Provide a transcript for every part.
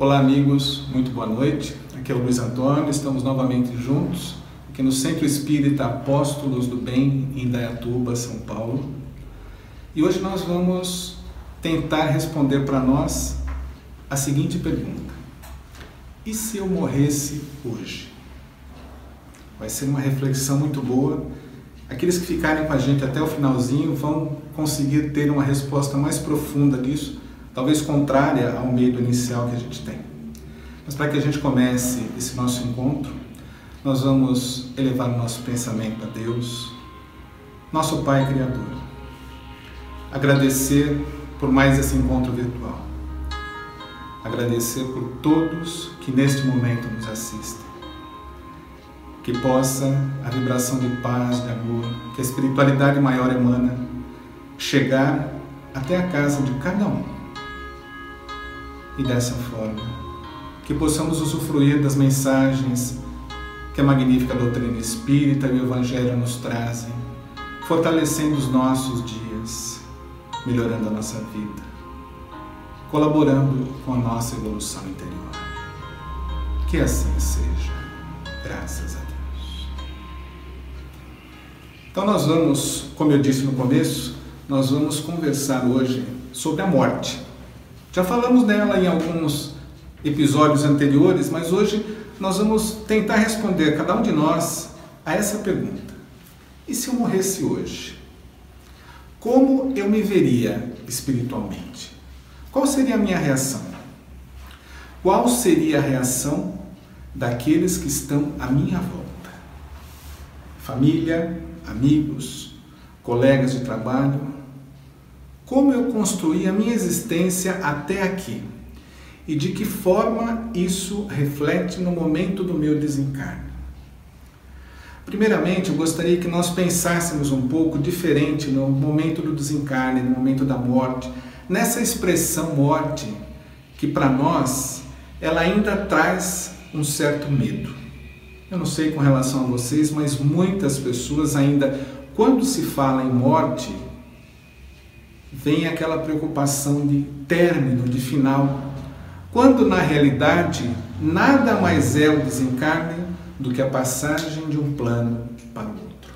Olá, amigos, muito boa noite. Aqui é o Luiz Antônio, estamos novamente juntos aqui no Centro Espírita Apóstolos do Bem, em Indaiatuba, São Paulo. E hoje nós vamos tentar responder para nós a seguinte pergunta: E se eu morresse hoje? Vai ser uma reflexão muito boa. Aqueles que ficarem com a gente até o finalzinho vão conseguir ter uma resposta mais profunda disso talvez contrária ao medo inicial que a gente tem. Mas para que a gente comece esse nosso encontro, nós vamos elevar o nosso pensamento a Deus, nosso Pai Criador. Agradecer por mais esse encontro virtual. Agradecer por todos que neste momento nos assistem. Que possa a vibração de paz, de amor, que a espiritualidade maior emana, chegar até a casa de cada um e dessa forma que possamos usufruir das mensagens que a magnífica doutrina espírita e o Evangelho nos trazem, fortalecendo os nossos dias, melhorando a nossa vida, colaborando com a nossa evolução interior. Que assim seja, graças a Deus. Então, nós vamos, como eu disse no começo, nós vamos conversar hoje sobre a morte. Já falamos dela em alguns episódios anteriores, mas hoje nós vamos tentar responder, cada um de nós, a essa pergunta: e se eu morresse hoje? Como eu me veria espiritualmente? Qual seria a minha reação? Qual seria a reação daqueles que estão à minha volta? Família, amigos, colegas de trabalho, como eu construí a minha existência até aqui e de que forma isso reflete no momento do meu desencarne. Primeiramente, eu gostaria que nós pensássemos um pouco diferente no momento do desencarne, no momento da morte, nessa expressão morte, que para nós ela ainda traz um certo medo. Eu não sei com relação a vocês, mas muitas pessoas ainda, quando se fala em morte, vem aquela preocupação de término, de final, quando na realidade nada mais é o desencarne do que a passagem de um plano para o outro.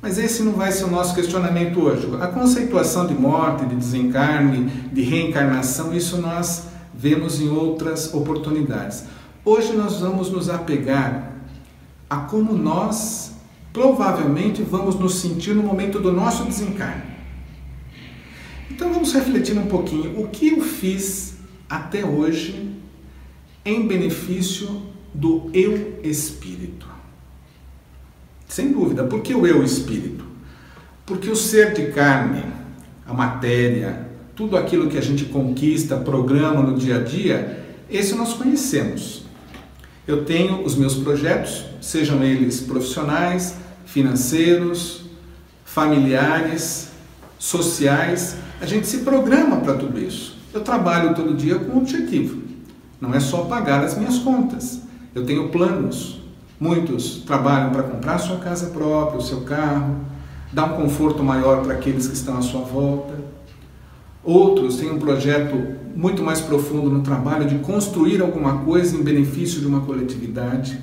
Mas esse não vai ser o nosso questionamento hoje. A conceituação de morte, de desencarne, de reencarnação, isso nós vemos em outras oportunidades. Hoje nós vamos nos apegar a como nós provavelmente vamos nos sentir no momento do nosso desencarne. Então vamos refletir um pouquinho o que eu fiz até hoje em benefício do eu espírito. Sem dúvida, por que o eu espírito? Porque o ser de carne, a matéria, tudo aquilo que a gente conquista, programa no dia a dia, esse nós conhecemos. Eu tenho os meus projetos, sejam eles profissionais, financeiros, familiares, sociais, a gente se programa para tudo isso. Eu trabalho todo dia com um objetivo. Não é só pagar as minhas contas. Eu tenho planos. Muitos trabalham para comprar sua casa própria, o seu carro, dar um conforto maior para aqueles que estão à sua volta. Outros têm um projeto muito mais profundo no trabalho de construir alguma coisa em benefício de uma coletividade.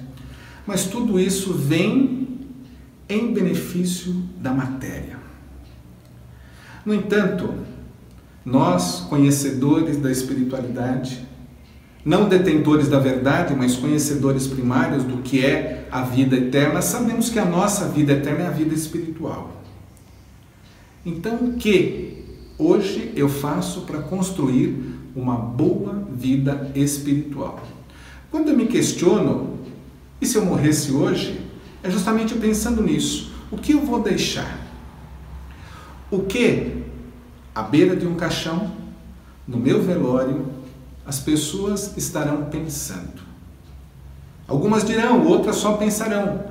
Mas tudo isso vem em benefício da matéria. No entanto, nós, conhecedores da espiritualidade, não detentores da verdade, mas conhecedores primários do que é a vida eterna, sabemos que a nossa vida eterna é a vida espiritual. Então, o que hoje eu faço para construir uma boa vida espiritual? Quando eu me questiono, e se eu morresse hoje, é justamente pensando nisso. O que eu vou deixar? O que, à beira de um caixão, no meu velório, as pessoas estarão pensando? Algumas dirão, outras só pensarão.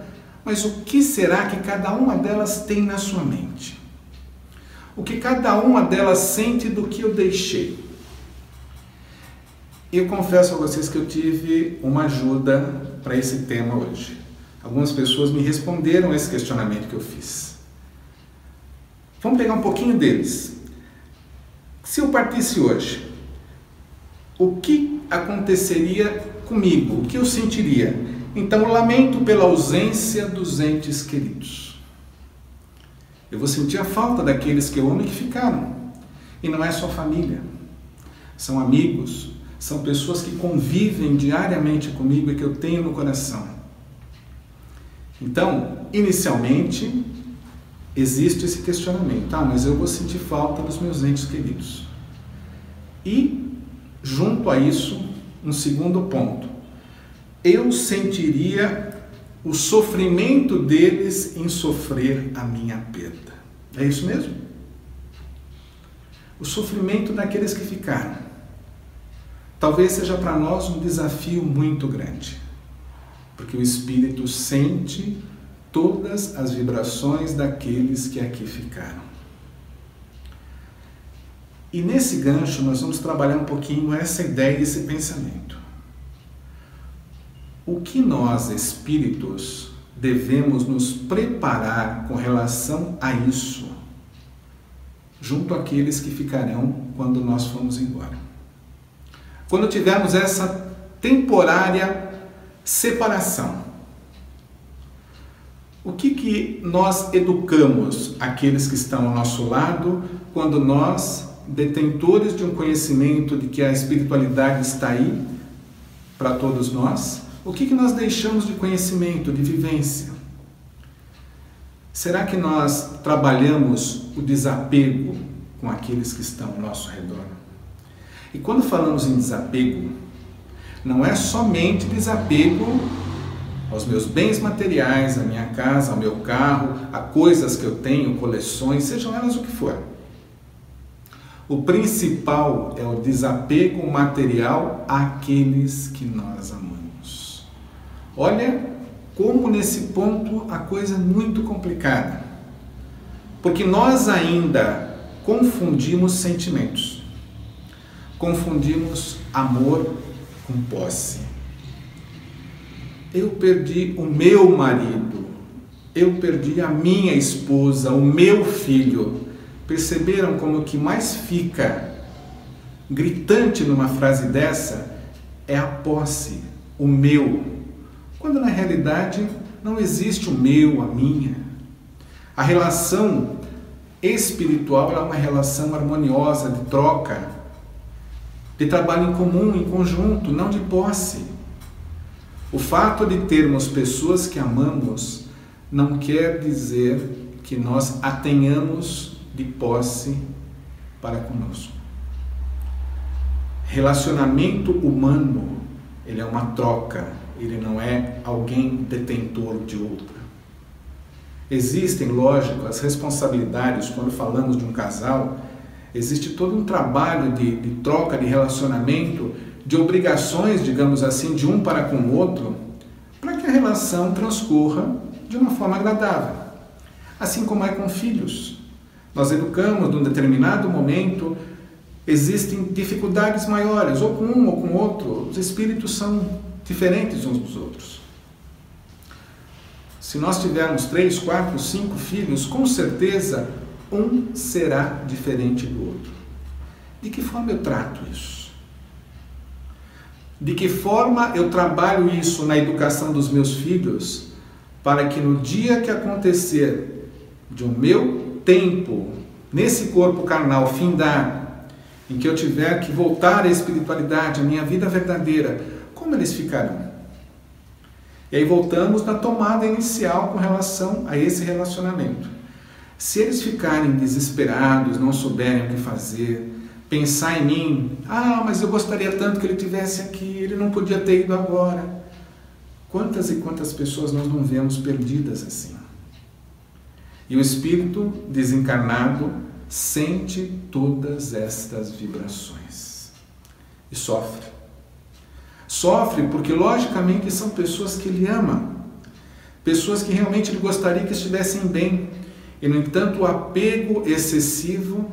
Mas o que será que cada uma delas tem na sua mente? O que cada uma delas sente do que eu deixei? Eu confesso a vocês que eu tive uma ajuda para esse tema hoje. Algumas pessoas me responderam esse questionamento que eu fiz. Vamos pegar um pouquinho deles. Se eu partisse hoje, o que aconteceria comigo, o que eu sentiria. Então, lamento pela ausência dos entes queridos. Eu vou sentir a falta daqueles que eu amo e que ficaram. E não é só família, são amigos, são pessoas que convivem diariamente comigo e que eu tenho no coração. Então, inicialmente, existe esse questionamento: ah, mas eu vou sentir falta dos meus entes queridos. E, junto a isso, um segundo ponto: eu sentiria o sofrimento deles em sofrer a minha perda. É isso mesmo? O sofrimento daqueles que ficaram. Talvez seja para nós um desafio muito grande, porque o Espírito sente todas as vibrações daqueles que aqui ficaram. E nesse gancho nós vamos trabalhar um pouquinho essa ideia, esse pensamento. O que nós, espíritos, devemos nos preparar com relação a isso, junto àqueles que ficarão quando nós formos embora? Quando tivermos essa temporária separação, o que, que nós educamos aqueles que estão ao nosso lado quando nós, detentores de um conhecimento de que a espiritualidade está aí para todos nós, o que, que nós deixamos de conhecimento, de vivência? Será que nós trabalhamos o desapego com aqueles que estão ao nosso redor? E quando falamos em desapego, não é somente desapego aos meus bens materiais, à minha casa, ao meu carro, a coisas que eu tenho, coleções, sejam elas o que for. O principal é o desapego material àqueles que nós amamos. Olha como nesse ponto a coisa é muito complicada. Porque nós ainda confundimos sentimentos. Confundimos amor com posse eu perdi o meu marido, eu perdi a minha esposa, o meu filho. Perceberam como que mais fica gritante numa frase dessa é a posse, o meu, quando na realidade não existe o meu, a minha. A relação espiritual é uma relação harmoniosa de troca, de trabalho em comum, em conjunto, não de posse. O fato de termos pessoas que amamos não quer dizer que nós a tenhamos de posse para conosco. Relacionamento humano, ele é uma troca, ele não é alguém detentor de outra. Existem, lógico, as responsabilidades quando falamos de um casal, existe todo um trabalho de, de troca, de relacionamento de obrigações, digamos assim, de um para com o outro, para que a relação transcorra de uma forma agradável. Assim como é com filhos. Nós educamos num determinado momento, existem dificuldades maiores, ou com um ou com outro, os espíritos são diferentes uns dos outros. Se nós tivermos três, quatro, cinco filhos, com certeza um será diferente do outro. De que forma eu trato isso? De que forma eu trabalho isso na educação dos meus filhos, para que no dia que acontecer de um meu tempo nesse corpo carnal findar, em que eu tiver que voltar à espiritualidade, à minha vida verdadeira, como eles ficarão? E aí voltamos na tomada inicial com relação a esse relacionamento. Se eles ficarem desesperados, não souberem o que fazer, pensar em mim, ah, mas eu gostaria tanto que ele tivesse aqui, ele não podia ter ido agora. Quantas e quantas pessoas nós não vemos perdidas assim? E o espírito desencarnado sente todas estas vibrações e sofre. Sofre porque, logicamente, são pessoas que ele ama, pessoas que realmente ele gostaria que estivessem bem, e, no entanto, o apego excessivo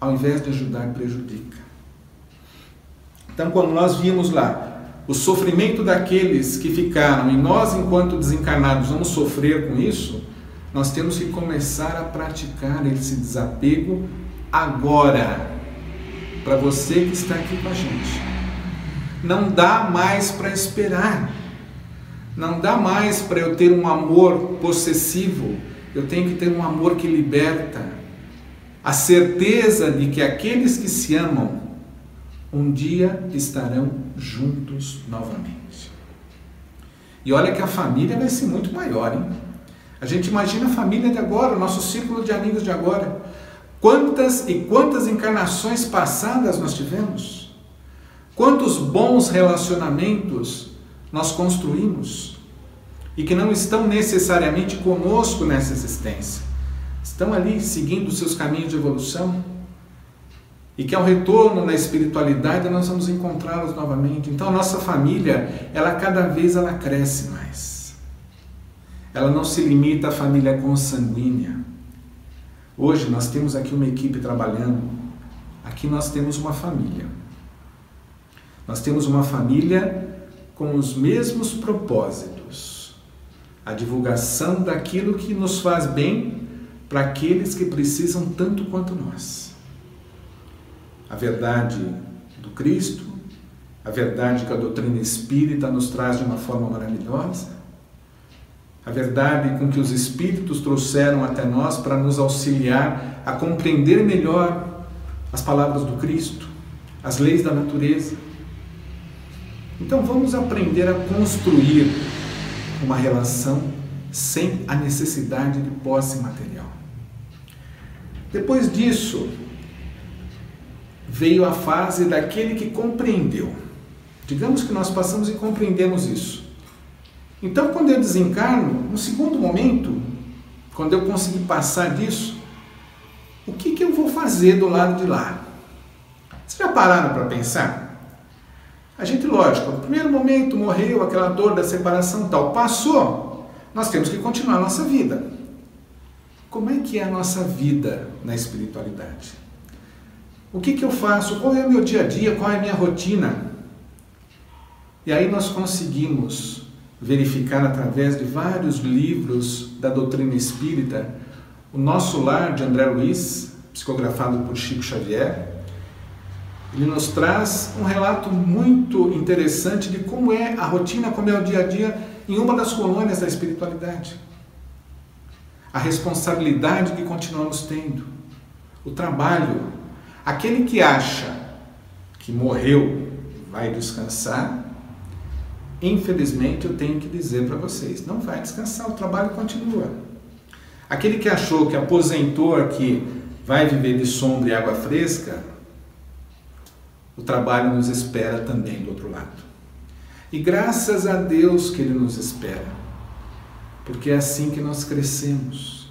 ao invés de ajudar, prejudica. Então, quando nós vimos lá o sofrimento daqueles que ficaram e nós, enquanto desencarnados, vamos sofrer com isso, nós temos que começar a praticar esse desapego agora, para você que está aqui com a gente. Não dá mais para esperar. Não dá mais para eu ter um amor possessivo. Eu tenho que ter um amor que liberta. A certeza de que aqueles que se amam um dia estarão juntos novamente. E olha que a família vai ser muito maior, hein? A gente imagina a família de agora, o nosso círculo de amigos de agora. Quantas e quantas encarnações passadas nós tivemos? Quantos bons relacionamentos nós construímos e que não estão necessariamente conosco nessa existência? Estão ali seguindo seus caminhos de evolução e que ao retorno na espiritualidade nós vamos encontrá-los novamente. Então a nossa família, ela cada vez ela cresce mais. Ela não se limita à família consanguínea. Hoje nós temos aqui uma equipe trabalhando. Aqui nós temos uma família. Nós temos uma família com os mesmos propósitos. A divulgação daquilo que nos faz bem para aqueles que precisam tanto quanto nós. A verdade do Cristo, a verdade que a doutrina espírita nos traz de uma forma maravilhosa, a verdade com que os Espíritos trouxeram até nós para nos auxiliar a compreender melhor as palavras do Cristo, as leis da natureza. Então vamos aprender a construir uma relação sem a necessidade de posse material. Depois disso, veio a fase daquele que compreendeu. Digamos que nós passamos e compreendemos isso. Então, quando eu desencarno, no segundo momento, quando eu conseguir passar disso, o que, que eu vou fazer do lado de lá? Vocês já pararam para pensar? A gente, lógico, no primeiro momento morreu aquela dor da separação tal, passou, nós temos que continuar a nossa vida. Como é que é a nossa vida na espiritualidade? O que, que eu faço? Qual é o meu dia a dia? Qual é a minha rotina? E aí nós conseguimos verificar através de vários livros da doutrina espírita, o Nosso Lar de André Luiz, psicografado por Chico Xavier, ele nos traz um relato muito interessante de como é a rotina, como é o dia a dia em uma das colônias da espiritualidade. A responsabilidade que continuamos tendo, o trabalho. Aquele que acha que morreu vai descansar, Infelizmente, eu tenho que dizer para vocês: não vai descansar, o trabalho continua. Aquele que achou que aposentou aqui vai viver de sombra e água fresca, o trabalho nos espera também do outro lado. E graças a Deus que Ele nos espera, porque é assim que nós crescemos.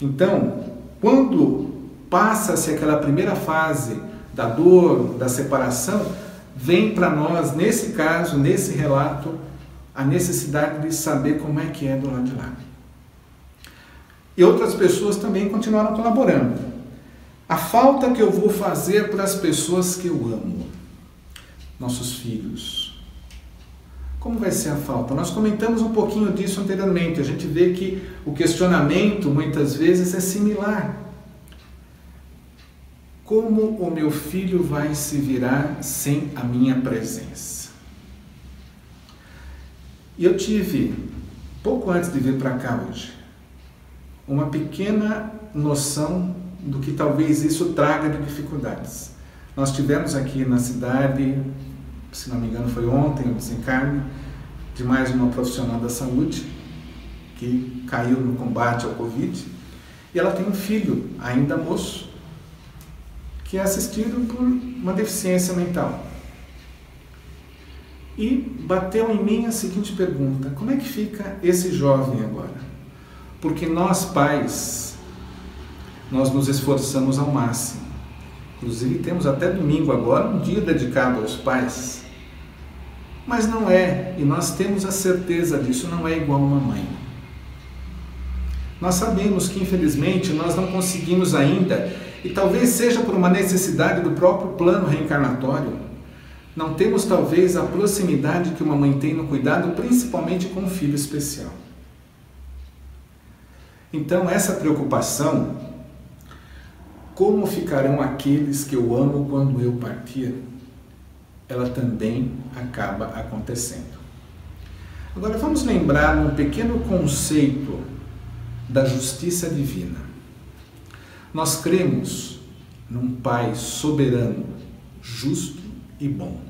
Então, quando passa-se aquela primeira fase da dor, da separação, vem para nós, nesse caso, nesse relato, a necessidade de saber como é que é do lado de lá. E outras pessoas também continuaram colaborando. A falta que eu vou fazer para as pessoas que eu amo, nossos filhos. Como vai ser a falta? Nós comentamos um pouquinho disso anteriormente. A gente vê que o questionamento muitas vezes é similar. Como o meu filho vai se virar sem a minha presença? E eu tive, pouco antes de vir para cá hoje, uma pequena noção do que talvez isso traga de dificuldades. Nós tivemos aqui na cidade, se não me engano foi ontem, o desencarne de mais uma profissional da saúde que caiu no combate ao Covid e ela tem um filho ainda moço que é assistido por uma deficiência mental. E bateu em mim a seguinte pergunta: como é que fica esse jovem agora? Porque nós pais, nós nos esforçamos ao máximo. Inclusive temos até domingo agora um dia dedicado aos pais. Mas não é, e nós temos a certeza disso, não é igual uma mãe. Nós sabemos que infelizmente nós não conseguimos ainda e talvez seja por uma necessidade do próprio plano reencarnatório. Não temos talvez a proximidade que uma mãe tem no cuidado, principalmente com um filho especial. Então, essa preocupação, como ficarão aqueles que eu amo quando eu partir? ela também acaba acontecendo. Agora vamos lembrar um pequeno conceito da justiça divina. Nós cremos num Pai soberano, justo e bom.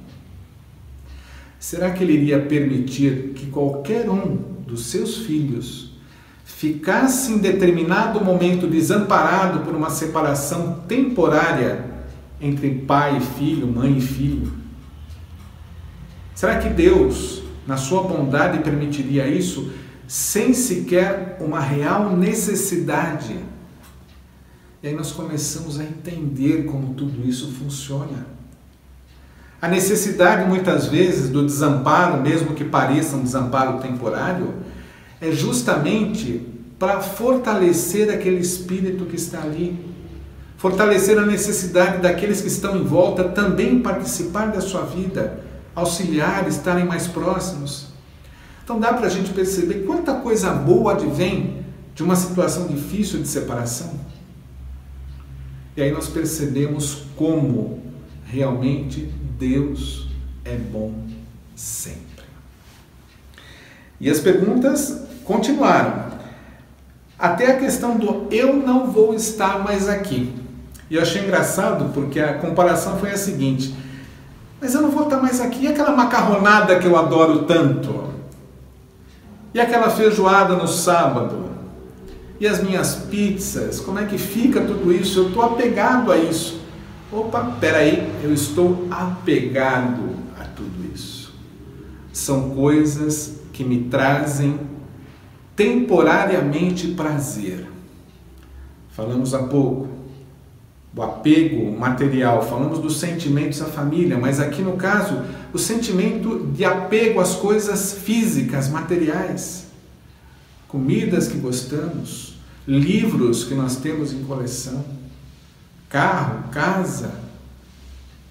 Será que ele iria permitir que qualquer um dos seus filhos ficasse em determinado momento desamparado por uma separação temporária entre pai e filho, mãe e filho? Será que Deus, na sua bondade, permitiria isso sem sequer uma real necessidade? E aí nós começamos a entender como tudo isso funciona. A necessidade, muitas vezes, do desamparo, mesmo que pareça um desamparo temporário, é justamente para fortalecer aquele espírito que está ali, fortalecer a necessidade daqueles que estão em volta também participar da sua vida, auxiliar, estarem mais próximos. Então dá para a gente perceber quanta coisa boa advém de uma situação difícil de separação. E aí nós percebemos como realmente Deus é bom sempre. E as perguntas continuaram. Até a questão do eu não vou estar mais aqui. E eu achei engraçado porque a comparação foi a seguinte: mas eu não vou estar mais aqui. E aquela macarronada que eu adoro tanto? E aquela feijoada no sábado? E as minhas pizzas? Como é que fica tudo isso? Eu estou apegado a isso. Opa, peraí, eu estou apegado a tudo isso. São coisas que me trazem temporariamente prazer. Falamos há pouco do apego material, falamos dos sentimentos à família, mas aqui no caso, o sentimento de apego às coisas físicas, materiais, comidas que gostamos, livros que nós temos em coleção carro, casa.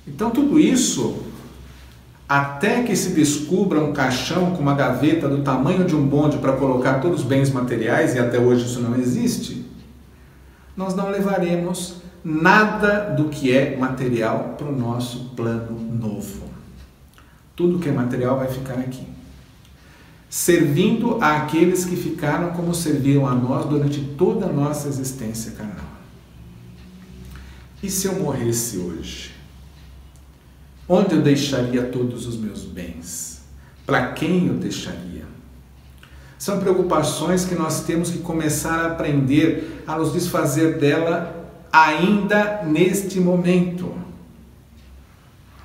Então, tudo isso, até que se descubra um caixão com uma gaveta do tamanho de um bonde para colocar todos os bens materiais, e até hoje isso não existe, nós não levaremos nada do que é material para o nosso plano novo. Tudo que é material vai ficar aqui. Servindo àqueles que ficaram como serviram a nós durante toda a nossa existência carnal. E se eu morresse hoje? Onde eu deixaria todos os meus bens? Para quem eu deixaria? São preocupações que nós temos que começar a aprender a nos desfazer dela ainda neste momento.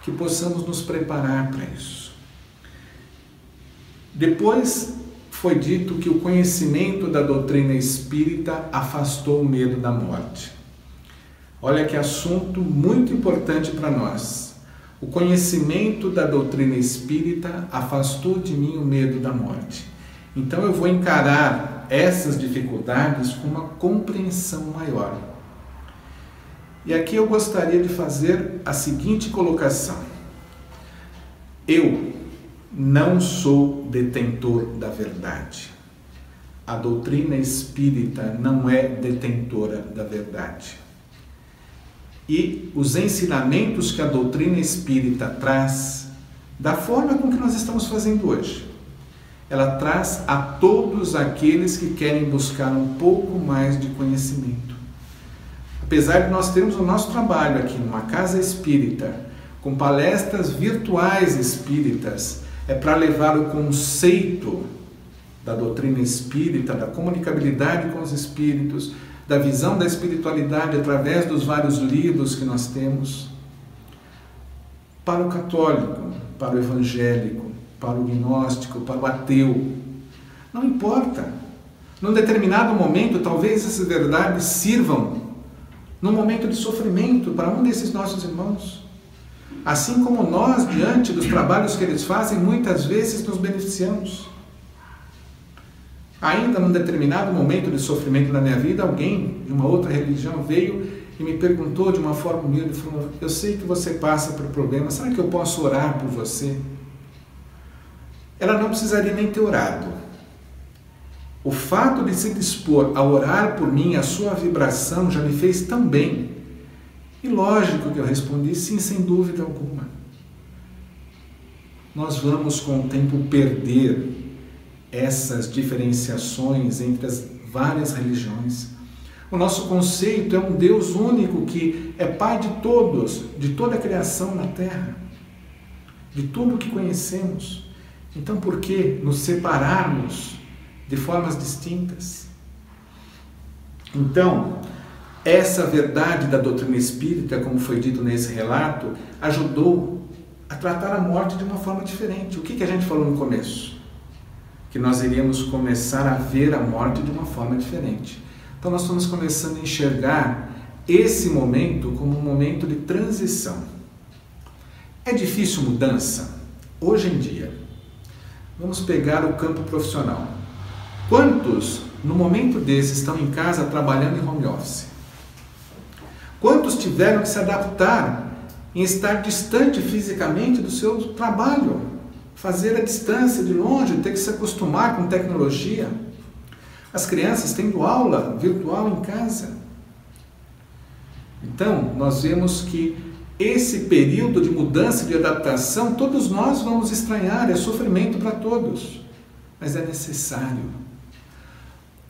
Que possamos nos preparar para isso. Depois foi dito que o conhecimento da doutrina espírita afastou o medo da morte. Olha que assunto muito importante para nós. O conhecimento da doutrina espírita afastou de mim o medo da morte. Então eu vou encarar essas dificuldades com uma compreensão maior. E aqui eu gostaria de fazer a seguinte colocação: Eu não sou detentor da verdade. A doutrina espírita não é detentora da verdade e os ensinamentos que a doutrina espírita traz, da forma com que nós estamos fazendo hoje. Ela traz a todos aqueles que querem buscar um pouco mais de conhecimento. Apesar de nós termos o nosso trabalho aqui numa casa espírita, com palestras virtuais espíritas, é para levar o conceito da doutrina espírita, da comunicabilidade com os espíritos, da visão da espiritualidade através dos vários livros que nós temos, para o católico, para o evangélico, para o gnóstico, para o ateu. Não importa. Num determinado momento, talvez essas verdades sirvam num momento de sofrimento para um desses nossos irmãos. Assim como nós, diante dos trabalhos que eles fazem, muitas vezes nos beneficiamos. Ainda num determinado momento de sofrimento na minha vida, alguém de uma outra religião veio e me perguntou de uma forma humilde, falou, eu sei que você passa por problemas, será que eu posso orar por você? Ela não precisaria nem ter orado. O fato de se dispor a orar por mim, a sua vibração já me fez tão bem. E lógico que eu respondi sim, sem dúvida alguma. nós vamos com o tempo perder essas diferenciações entre as várias religiões. O nosso conceito é um Deus único que é Pai de todos, de toda a criação na Terra, de tudo o que conhecemos. Então, por que nos separarmos de formas distintas? Então, essa verdade da doutrina espírita, como foi dito nesse relato, ajudou a tratar a morte de uma forma diferente. O que, que a gente falou no começo? Que nós iríamos começar a ver a morte de uma forma diferente. Então, nós estamos começando a enxergar esse momento como um momento de transição. É difícil mudança? Hoje em dia. Vamos pegar o campo profissional. Quantos, no momento desse, estão em casa trabalhando em home office? Quantos tiveram que se adaptar em estar distante fisicamente do seu trabalho? Fazer a distância, de longe, ter que se acostumar com tecnologia? As crianças tendo aula virtual em casa. Então, nós vemos que esse período de mudança, de adaptação, todos nós vamos estranhar, é sofrimento para todos, mas é necessário.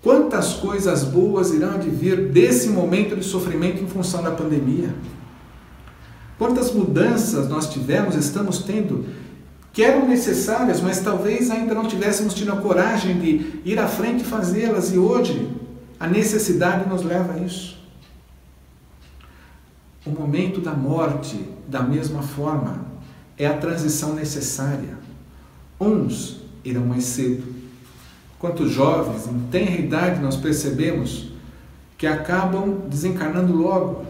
Quantas coisas boas irão advir desse momento de sofrimento em função da pandemia? Quantas mudanças nós tivemos, estamos tendo, que eram necessárias, mas talvez ainda não tivéssemos tido a coragem de ir à frente e fazê-las, e hoje a necessidade nos leva a isso. O momento da morte, da mesma forma, é a transição necessária. Uns irão mais cedo, Quantos jovens, em tenra idade, nós percebemos que acabam desencarnando logo.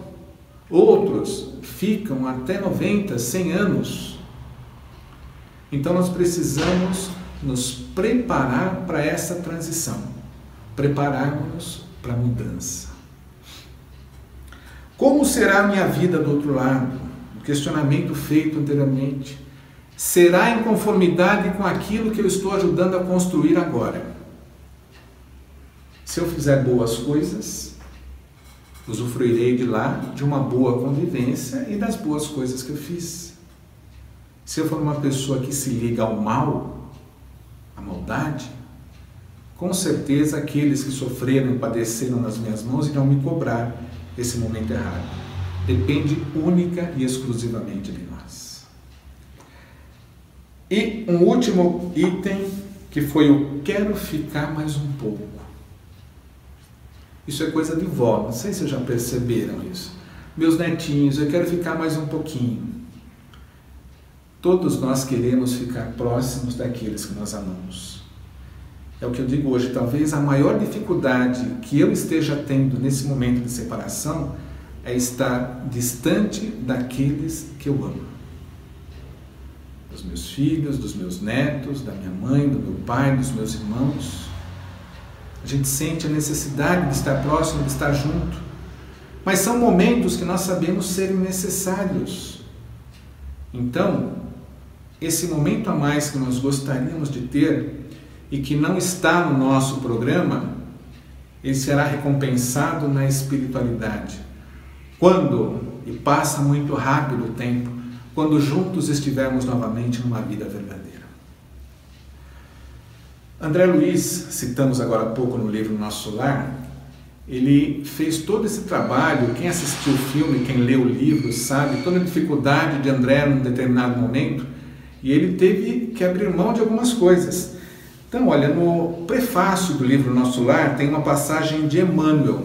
Outros ficam até 90, 100 anos. Então nós precisamos nos preparar para essa transição, prepararmos para a mudança. Como será a minha vida do outro lado? O questionamento feito anteriormente. Será em conformidade com aquilo que eu estou ajudando a construir agora. Se eu fizer boas coisas, usufruirei de lá de uma boa convivência e das boas coisas que eu fiz. Se eu for uma pessoa que se liga ao mal, à maldade, com certeza aqueles que sofreram e padeceram nas minhas mãos irão me cobrar esse momento errado. Depende única e exclusivamente de nós. E um último item que foi o quero ficar mais um pouco. Isso é coisa de vó, não sei se já perceberam isso. Meus netinhos, eu quero ficar mais um pouquinho. Todos nós queremos ficar próximos daqueles que nós amamos. É o que eu digo hoje. Talvez a maior dificuldade que eu esteja tendo nesse momento de separação é estar distante daqueles que eu amo. Dos meus filhos, dos meus netos, da minha mãe, do meu pai, dos meus irmãos. A gente sente a necessidade de estar próximo, de estar junto. Mas são momentos que nós sabemos serem necessários. Então, esse momento a mais que nós gostaríamos de ter e que não está no nosso programa, ele será recompensado na espiritualidade. Quando, e passa muito rápido o tempo, quando juntos estivermos novamente numa vida verdadeira. André Luiz, citamos agora há pouco no livro Nosso Lar, ele fez todo esse trabalho. Quem assistiu o filme, quem leu o livro, sabe toda a dificuldade de André num determinado momento e ele teve que abrir mão de algumas coisas. Então, olha, no prefácio do livro Nosso Lar tem uma passagem de Emmanuel,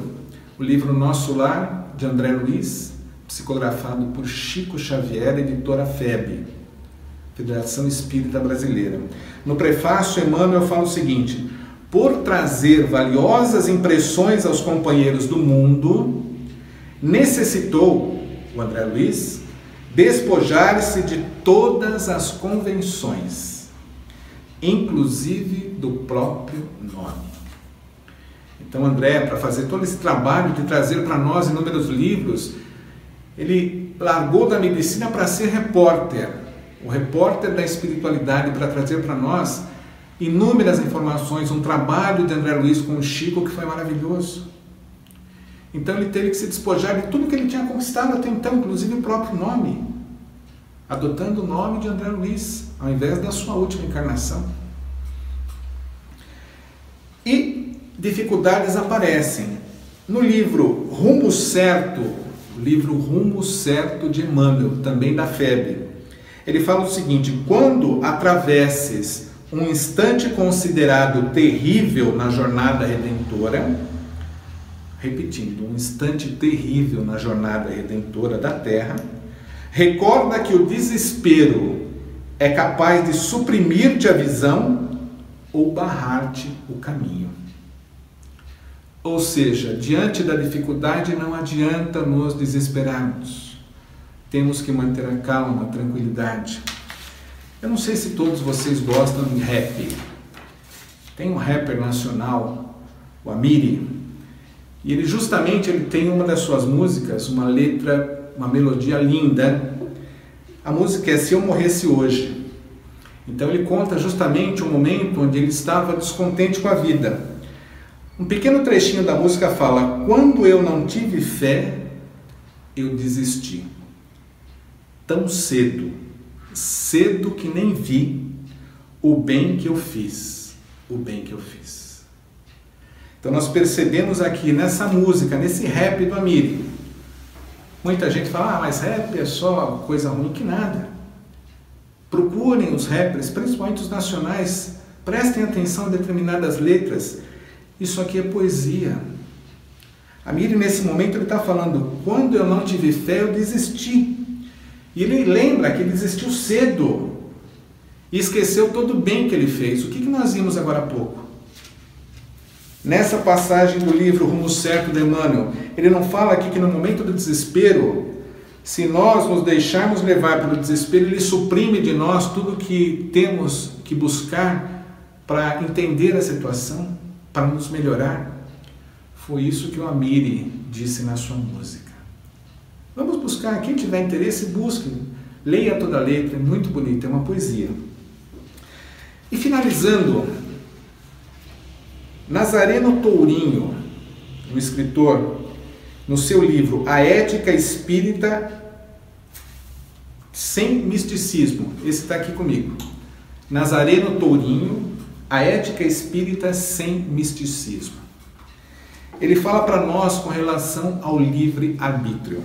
o livro Nosso Lar, de André Luiz, psicografado por Chico Xavier, editora FEB. Federação Espírita Brasileira. No prefácio, Emmanuel fala o seguinte: por trazer valiosas impressões aos companheiros do mundo, necessitou o André Luiz despojar-se de todas as convenções, inclusive do próprio nome. Então, André, para fazer todo esse trabalho de trazer para nós inúmeros livros, ele largou da medicina para ser repórter o repórter da espiritualidade, para trazer para nós inúmeras informações, um trabalho de André Luiz com o Chico que foi maravilhoso. Então ele teve que se despojar de tudo que ele tinha conquistado até então, inclusive o próprio nome. adotando o nome de André Luiz, ao invés da sua última encarnação. E dificuldades aparecem. No livro Rumo Certo, livro Rumo Certo de Emmanuel, também da FEB, ele fala o seguinte: quando atravesses um instante considerado terrível na jornada redentora, repetindo, um instante terrível na jornada redentora da Terra, recorda que o desespero é capaz de suprimir-te a visão ou barrar-te o caminho. Ou seja, diante da dificuldade não adianta nos desesperarmos. Temos que manter a calma, a tranquilidade. Eu não sei se todos vocês gostam de rap. Tem um rapper nacional, o Amiri, e ele justamente ele tem uma das suas músicas, uma letra, uma melodia linda. A música é Se Eu Morresse Hoje. Então ele conta justamente o momento onde ele estava descontente com a vida. Um pequeno trechinho da música fala: Quando eu não tive fé, eu desisti. Tão cedo, cedo que nem vi o bem que eu fiz, o bem que eu fiz. Então nós percebemos aqui nessa música, nesse rap do Amiri. Muita gente fala, ah, mas rap é só coisa ruim que nada. Procurem os rappers, principalmente os nacionais, prestem atenção a determinadas letras. Isso aqui é poesia. A Miri, nesse momento, ele está falando: quando eu não tive fé, eu desisti. E ele lembra que ele desistiu cedo e esqueceu todo o bem que ele fez. O que, que nós vimos agora há pouco? Nessa passagem do livro Rumo Certo de Emmanuel, ele não fala aqui que no momento do desespero, se nós nos deixarmos levar pelo desespero, ele suprime de nós tudo que temos que buscar para entender a situação, para nos melhorar. Foi isso que o Amiri disse na sua música. Vamos buscar, quem tiver interesse, busque. Leia toda a letra, é muito bonita, é uma poesia. E finalizando, Nazareno Tourinho, um escritor, no seu livro A Ética Espírita sem Misticismo, esse está aqui comigo. Nazareno Tourinho, A Ética Espírita sem Misticismo. Ele fala para nós com relação ao livre-arbítrio.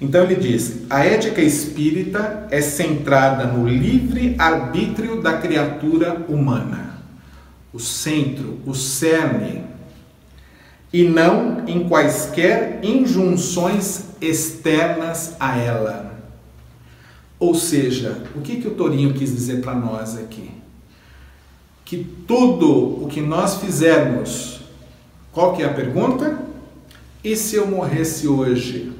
Então ele diz: a ética espírita é centrada no livre arbítrio da criatura humana, o centro, o cerne, e não em quaisquer injunções externas a ela. Ou seja, o que, que o Torinho quis dizer para nós aqui? Que tudo o que nós fizermos, qual que é a pergunta? E se eu morresse hoje?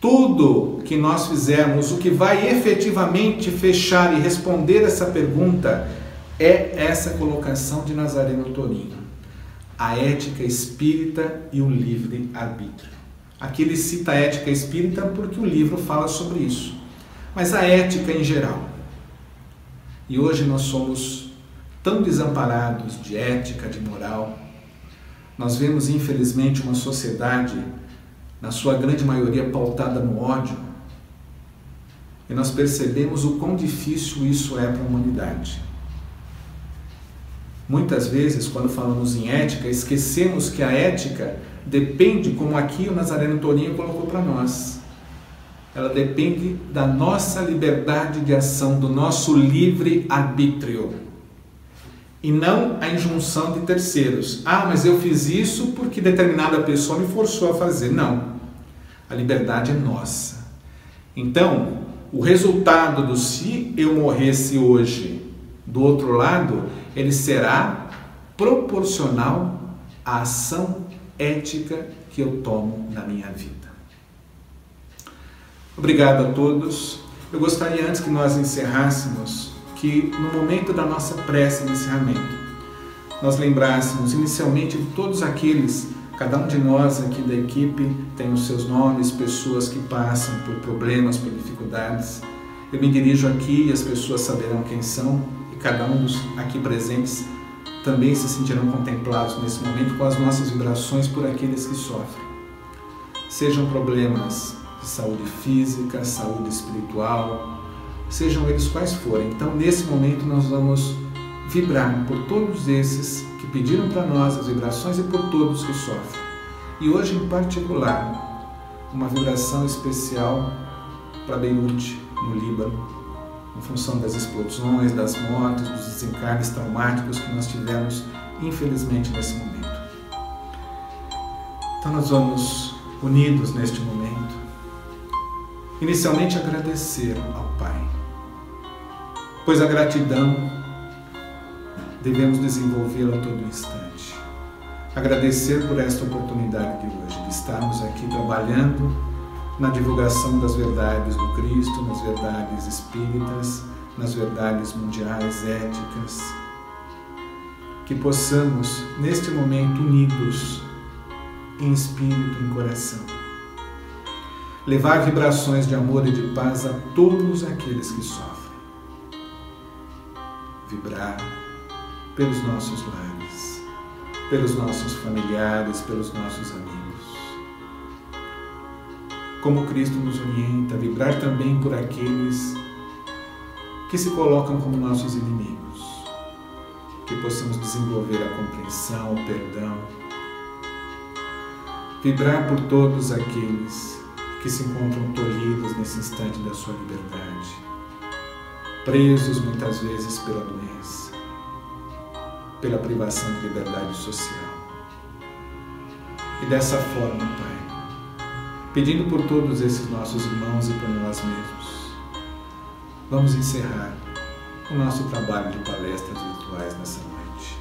Tudo que nós fizermos, o que vai efetivamente fechar e responder essa pergunta é essa colocação de Nazareno Torinho. A ética espírita e o livre arbítrio. Aqui ele cita a ética espírita porque o livro fala sobre isso. Mas a ética em geral. E hoje nós somos tão desamparados de ética, de moral. Nós vemos, infelizmente, uma sociedade na sua grande maioria pautada no ódio, e nós percebemos o quão difícil isso é para a humanidade. Muitas vezes, quando falamos em ética, esquecemos que a ética depende, como aqui o Nazareno Toninho colocou para nós, ela depende da nossa liberdade de ação, do nosso livre arbítrio. E não a injunção de terceiros. Ah, mas eu fiz isso porque determinada pessoa me forçou a fazer. Não. A liberdade é nossa. Então, o resultado do se eu morresse hoje do outro lado, ele será proporcional à ação ética que eu tomo na minha vida. Obrigado a todos. Eu gostaria, antes que nós encerrássemos, que no momento da nossa prece de encerramento, nós lembrássemos inicialmente de todos aqueles Cada um de nós aqui da equipe tem os seus nomes, pessoas que passam por problemas, por dificuldades. Eu me dirijo aqui e as pessoas saberão quem são, e cada um dos aqui presentes também se sentirão contemplados nesse momento com as nossas vibrações por aqueles que sofrem. Sejam problemas saúde física, saúde espiritual, sejam eles quais forem. Então, nesse momento, nós vamos vibrar por todos esses que pediram para nós as vibrações e por todos que sofrem. E hoje, em particular, uma vibração especial para Beirute, no Líbano, em função das explosões, das mortes, dos desencarnes traumáticos que nós tivemos, infelizmente, nesse momento. Então, nós vamos unidos neste momento, inicialmente agradecer ao Pai, pois a gratidão devemos desenvolvê-la a todo instante. Agradecer por esta oportunidade de hoje, de estarmos aqui trabalhando na divulgação das verdades do Cristo, nas verdades espíritas, nas verdades mundiais, éticas. Que possamos, neste momento, unidos em espírito, em coração, levar vibrações de amor e de paz a todos aqueles que sofrem. Vibrar pelos nossos lares, pelos nossos familiares, pelos nossos amigos como Cristo nos orienta, vibrar também por aqueles que se colocam como nossos inimigos. Que possamos desenvolver a compreensão, o perdão. Vibrar por todos aqueles que se encontram tolhidos nesse instante da sua liberdade, presos muitas vezes pela doença, pela privação de liberdade social. E dessa forma, Pai, pedindo por todos esses nossos irmãos e por nós mesmos. Vamos encerrar o nosso trabalho de palestras virtuais nessa noite,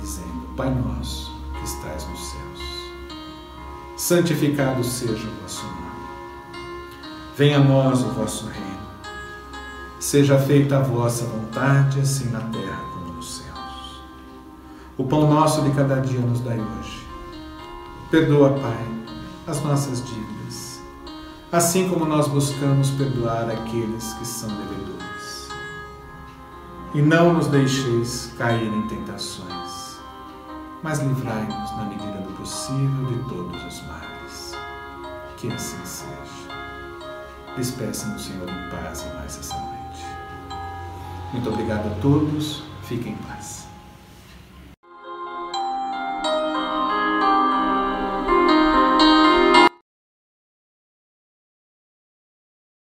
dizendo: Pai nosso que estais nos céus, santificado seja o vosso nome. Venha a nós o vosso reino. Seja feita a vossa vontade, assim na terra como nos céus. O pão nosso de cada dia nos dai hoje. Perdoa, Pai as nossas dívidas, assim como nós buscamos perdoar aqueles que são devedores. E não nos deixeis cair em tentações, mas livrai-nos na medida do possível de todos os males. Que assim seja. Despeçam o Senhor em paz e mais essa noite. Muito obrigado a todos. Fiquem em paz.